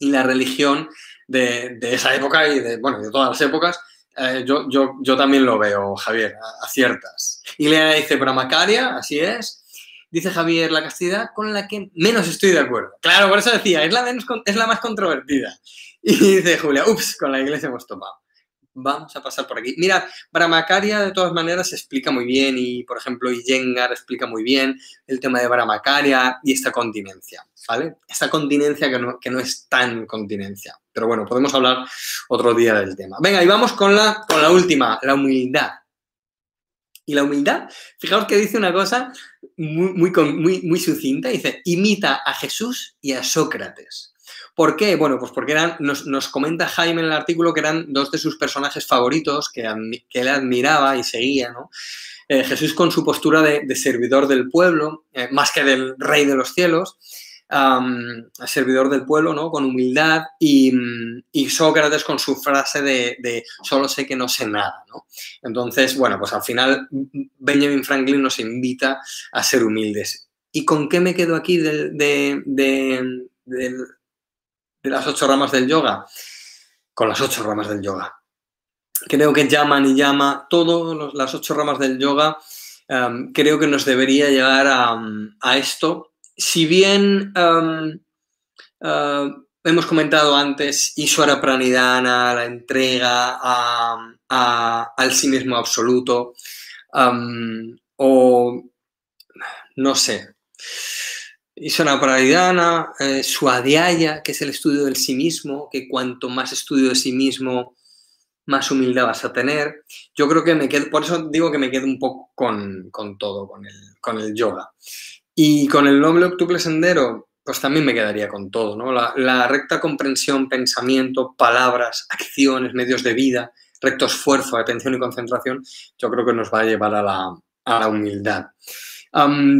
A: la religión de, esa época y de, bueno, de todas las épocas, eh, yo, yo, yo, también lo veo, Javier, aciertas. Y Leana dice, Macaria, así es. Dice Javier, la castidad con la que menos estoy de acuerdo. Claro, por eso decía, es la, menos, es la más controvertida. Y dice Julia, ups, con la iglesia hemos topado. Vamos a pasar por aquí. Mira, Brahmacharya de todas maneras explica muy bien y, por ejemplo, Iyengar explica muy bien el tema de Brahmacharya y esta continencia, ¿vale? Esta continencia que no, que no es tan continencia. Pero bueno, podemos hablar otro día del tema. Venga, y vamos con la, con la última, la humildad. Y la humildad, fijaos que dice una cosa muy, muy, muy, muy sucinta, dice, imita a Jesús y a Sócrates. ¿Por qué? Bueno, pues porque eran, nos, comenta Jaime en el artículo que eran dos de sus personajes favoritos que, que él admiraba y seguía, ¿no? Eh, Jesús con su postura de, servidor del pueblo, eh, más que del rey de los cielos, servidor del pueblo, ¿no? Con humildad y, Sócrates con su frase de, solo sé que no sé nada, ¿no? Entonces, bueno, pues al final Benjamin Franklin nos invita a ser humildes. ¿Y con qué me quedo aquí del, del de las ocho ramas del yoga? Con las ocho ramas del yoga. Creo que llaman y llama, todas las ocho ramas del yoga, em, creo que nos debería llegar a, esto. Si bien em, em, hemos comentado antes Ishwara Pranidhana, la entrega al sí mismo absoluto, o no sé, Isona Pradidana, eh, Suadhyaya, que es el estudio del sí mismo, que cuanto más estudio de sí mismo, más humildad vas a tener. Yo creo que me quedo, por eso digo que me quedo un poco con, todo, con el, con el, yoga. Y con el noble octuple sendero, pues también me quedaría con todo, ¿no? La, recta comprensión, pensamiento, palabras, acciones, medios de vida, recto esfuerzo, atención y concentración, yo creo que nos va a llevar a la, a la humildad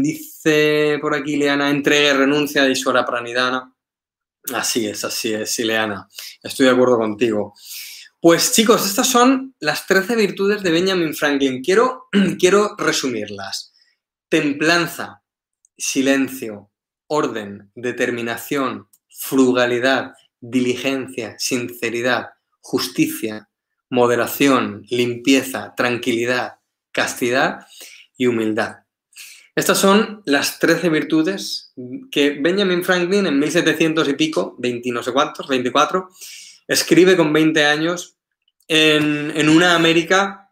A: dice por aquí Leana, entrega y renuncia de Iswara Pranidana. Así es, así es, Leana. Estoy de acuerdo contigo. Pues chicos, estas son las 13 virtudes de Benjamin Franklin. Quiero, quiero resumirlas. Templanza, silencio, orden, determinación, frugalidad, diligencia, sinceridad, justicia, moderación, limpieza, tranquilidad, castidad y humildad. Estas son las 13 virtudes que Benjamin Franklin en 1700 y pico, 20 no sé cuántos, 24, escribe con 20 años en, una América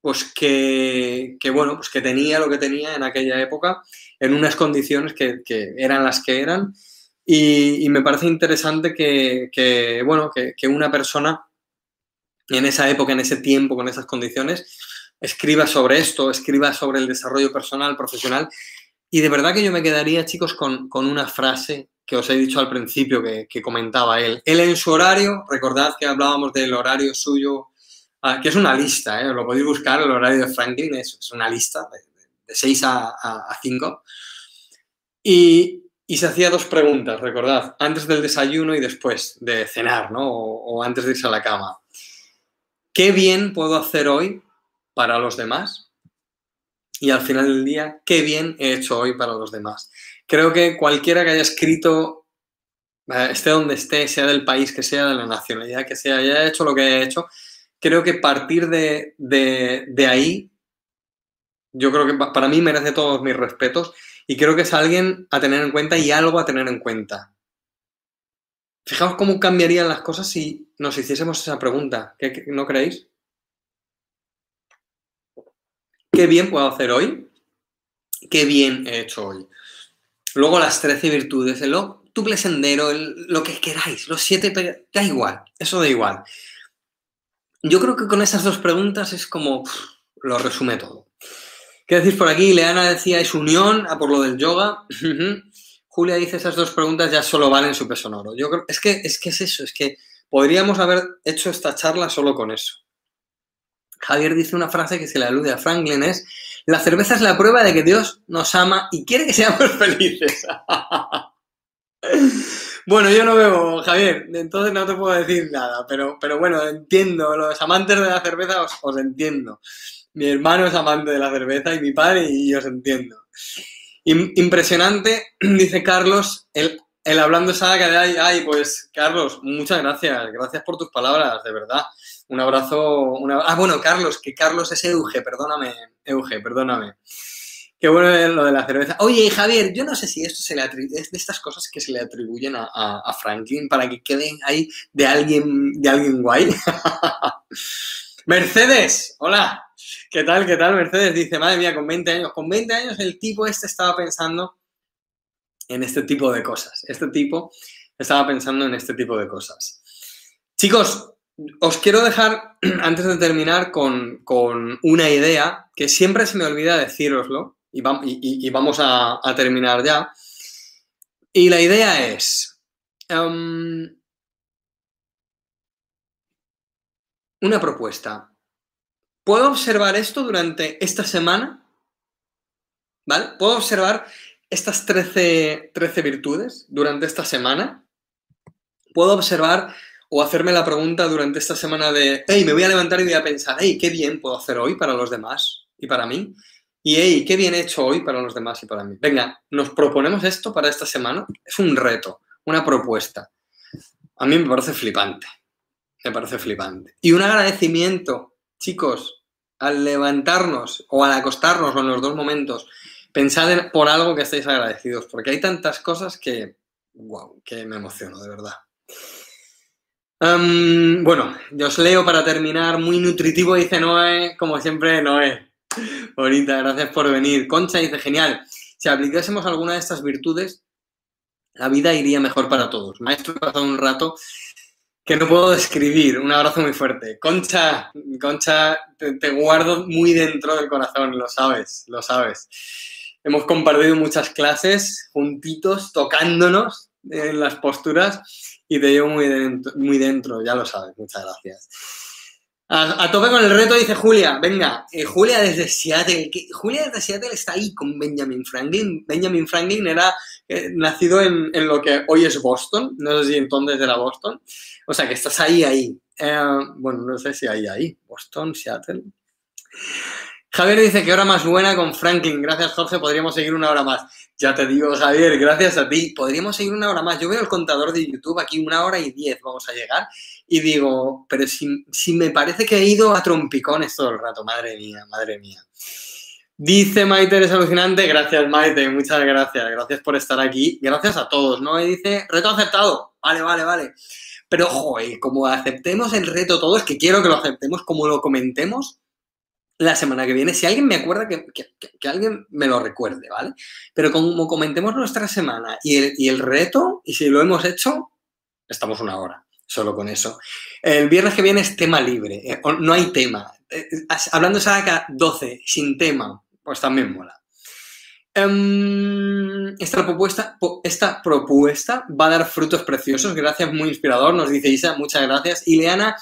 A: pues que, bueno, pues que tenía lo que tenía en aquella época, en unas condiciones que, eran las que eran. Y, me parece interesante que, bueno, que, una persona en esa época, en ese tiempo, con esas condiciones, escriba sobre esto, escriba sobre el desarrollo personal, profesional. Y de verdad que yo me quedaría, chicos, con, una frase que os he dicho al principio que, comentaba él. Él en su horario, recordad que hablábamos del horario suyo, ah, que es una lista, ¿eh? lo podéis buscar, el horario de Franklin es, una lista de, 6 a, 5. Y, se hacía dos preguntas, recordad, antes del desayuno y después de cenar, ¿no? o antes de irse a la cama. ¿Qué bien puedo hacer hoy para los demás? Y al final del día, ¿qué bien he hecho hoy para los demás? Creo que cualquiera que haya escrito, eh, esté donde esté, sea del país que sea, de la nacionalidad que sea, haya hecho lo que haya hecho, creo que partir de, de ahí, yo creo que para mí merece todos mis respetos y creo que es alguien a tener en cuenta y algo a tener en cuenta. Fijaos cómo cambiarían las cosas si nos hiciésemos esa pregunta. ¿Qué, no creéis? ¿Qué bien puedo hacer hoy? ¿Qué bien he hecho hoy? Luego las 13 virtudes, el tuple sendero, lo que queráis, los siete, da igual, eso da igual. Yo creo que con esas dos preguntas es como lo resume todo. ¿Qué decís por aquí? Leana decía, es unión, a por lo del yoga. Julia dice esas dos preguntas ya solo valen su peso en oro. Yo creo, es que, es que es eso, es que podríamos haber hecho esta charla solo con eso. Javier dice una frase que se le alude a Franklin, es, la cerveza es la prueba de que Dios nos ama y quiere que seamos felices. bueno, yo no bebo, Javier, entonces no te puedo decir nada, pero, pero bueno, entiendo, los amantes de la cerveza os, entiendo. Mi hermano es amante de la cerveza y mi padre y os entiendo. Impresionante, dice Carlos, el, el hablando esa que hay, ay, pues Carlos, muchas gracias, gracias por tus palabras, de verdad. Un abrazo, una... ah, bueno, Carlos, que Carlos es Euge, perdóname, Euge, perdóname. Qué bueno lo de la cerveza. Oye, Javier, yo no sé si esto se le es de estas cosas que se le atribuyen a, a Franklin para que queden ahí de alguien, de alguien guay. Mercedes, hola. ¿Qué tal? ¿Qué tal? Mercedes dice, madre mía, con 20 años. Con 20 años el tipo este estaba pensando en este tipo de cosas. Este tipo estaba pensando en este tipo de cosas. Chicos, os quiero dejar, antes de terminar, con, una idea que siempre se me olvida decíroslo y, vamos a, terminar ya. Y la idea es... Em, una propuesta. ¿Puedo observar esto durante esta semana? ¿Vale? ¿Puedo observar estas 13, 13 virtudes durante esta semana? ¿Puedo observar o hacerme la pregunta durante esta semana de, hey, me voy a levantar y voy a pensar, hey, qué bien puedo hacer hoy para los demás y para mí? Y hey, qué bien he hecho hoy para los demás y para mí. Venga, nos proponemos esto para esta semana. Es un reto, una propuesta. A mí me parece flipante. Me parece flipante. Y un agradecimiento chicos, al levantarnos o al acostarnos o en los dos momentos, pensad por algo que estéis agradecidos, porque hay tantas cosas que, wow, que me emociono, de verdad. Bueno, yo os leo para terminar, muy nutritivo, dice Noé, como siempre, Noé. Bonita, gracias por venir. Concha dice, genial, si aplicásemos alguna de estas virtudes, la vida iría mejor para todos. Maestro, he pasado un rato que no puedo describir. Un abrazo muy fuerte. Concha, Concha, te, guardo muy dentro del corazón, lo sabes, lo sabes. Hemos compartido muchas clases juntitos, tocándonos en las posturas y te llevo muy dentro, muy dentro ya lo sabes. Muchas gracias. A, tope con el reto, dice Julia. Venga, eh, Julia desde Seattle. Julia desde Seattle está ahí con Benjamin Franklin. Benjamin Franklin era eh, nacido en, en, lo que hoy es Boston. No sé si entonces era Boston. O sea, que estás ahí, ahí. Eh, bueno, no sé si ahí, ahí. Boston, Seattle. Javier dice que hora más buena con Franklin. Gracias, Jorge. Podríamos seguir una hora más. Ya te digo, Javier, gracias a ti. Podríamos seguir una hora más. Yo veo el contador de YouTube aquí, una hora y diez vamos a llegar. Y digo, pero si, si me parece que he ido a trompicones todo el rato. Madre mía, madre mía. Dice Maite, eres alucinante. Gracias, Maite. Muchas gracias. Gracias por estar aquí. Gracias a todos, ¿no? Y dice, reto aceptado. Vale, vale, vale. Pero, joder, como aceptemos el reto todos, que quiero que lo aceptemos, como lo comentemos, la semana que viene, si alguien me acuerda, que, alguien me lo recuerde, ¿vale? Pero como comentemos nuestra semana y el, y el, reto, y si lo hemos hecho, estamos una hora. solo con eso. El viernes que viene es tema libre, eh, no hay tema. Eh, hablando de Sadaka 12, sin tema, pues también mola. Em, esta, propuesta, esta propuesta va a dar frutos preciosos. Gracias, muy inspirador. Nos dice Isa, muchas gracias. Y Leana, eh,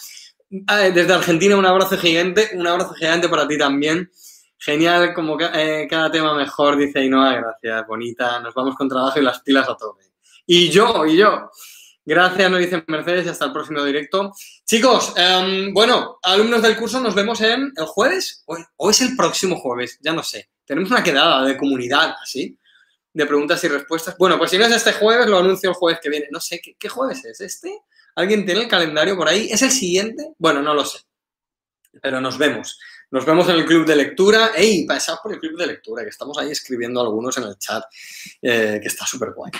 A: desde Argentina, un abrazo gigante. Un abrazo gigante para ti también. Genial, como eh, cada tema mejor, dice Ainhoa. Gracias, bonita. Nos vamos con trabajo y las pilas a tope. Y yo, y yo. Gracias, nos dice Mercedes, y hasta el próximo directo. Chicos, em, bueno, alumnos del curso, nos vemos en el jueves o es el próximo jueves, ya no sé. Tenemos una quedada de comunidad, así, de preguntas y respuestas. Bueno, pues si no es este jueves, lo anuncio el jueves que viene. No sé, ¿qué, jueves es este? ¿Alguien tiene el calendario por ahí? ¿Es el siguiente? Bueno, no lo sé. Pero nos vemos. Nos vemos en el club de lectura. ¡Ey! Pasad por el club de lectura, que estamos ahí escribiendo algunos en el chat, eh, que está súper guay.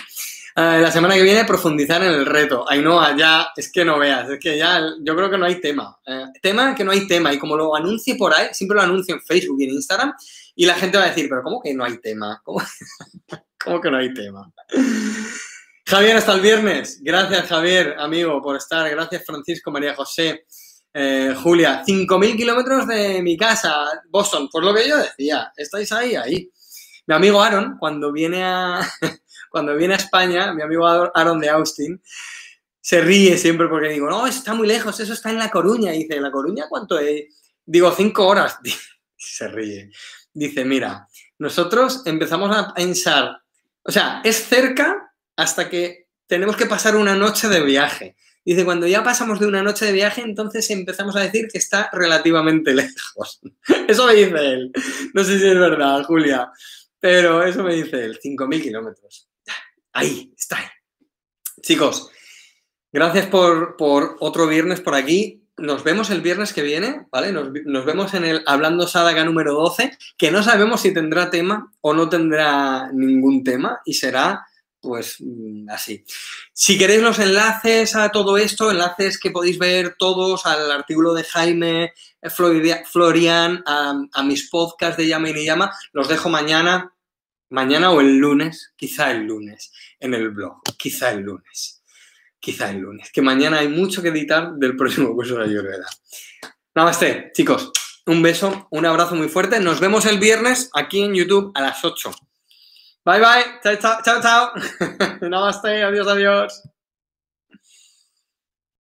A: Eh, la semana que viene profundizar en el reto. Ainhoa, ya, es que no veas, es que ya, yo creo que no hay tema. Eh, tema que no hay tema. Y como lo anuncie por ahí, siempre lo anuncio en Facebook y en Instagram, y la gente va a decir, pero ¿cómo que no hay tema? ¿Cómo, que no hay tema? Javier, hasta el viernes. Gracias, Javier, amigo, por estar. Gracias, Francisco, María José, eh, Julia. 5.000 kilómetros de mi casa, Boston. Por lo que yo decía, estáis ahí, ahí. Mi amigo Aaron, cuando viene a, cuando viene España, mi amigo Aaron de Austin, se ríe siempre porque digo, no, está muy lejos, eso está en La Coruña. Dice, ¿La Coruña cuánto es? Digo, cinco horas. se ríe dice, mira, nosotros empezamos a pensar, o sea, es cerca hasta que tenemos que pasar una noche de viaje. Dice, cuando ya pasamos de una noche de viaje, entonces empezamos a decir que está relativamente lejos. Eso me dice él. No sé si es verdad, Julia, pero eso me dice él, 5.000 kilómetros. Ahí, está ahí. Chicos, gracias por, por otro viernes por aquí nos vemos el viernes que viene, ¿vale? Nos, vemos en el Hablando Sádaga número 12, que no sabemos si tendrá tema o no tendrá ningún tema y será pues mm, así. Si queréis los enlaces a todo esto, enlaces que podéis ver todos al artículo de Jaime eh, Florian, a, mis podcasts de Llama y ni Llama, los dejo mañana, mañana o el lunes, quizá el lunes, en el blog, quizá el lunes quizá el lunes, que mañana hay mucho que editar del próximo curso de Ayurveda. Namaste, chicos. Un beso, un abrazo muy fuerte. Nos vemos el viernes aquí en YouTube a las 8. Bye, bye. Chao, chao, chao. Namaste, adiós, adiós.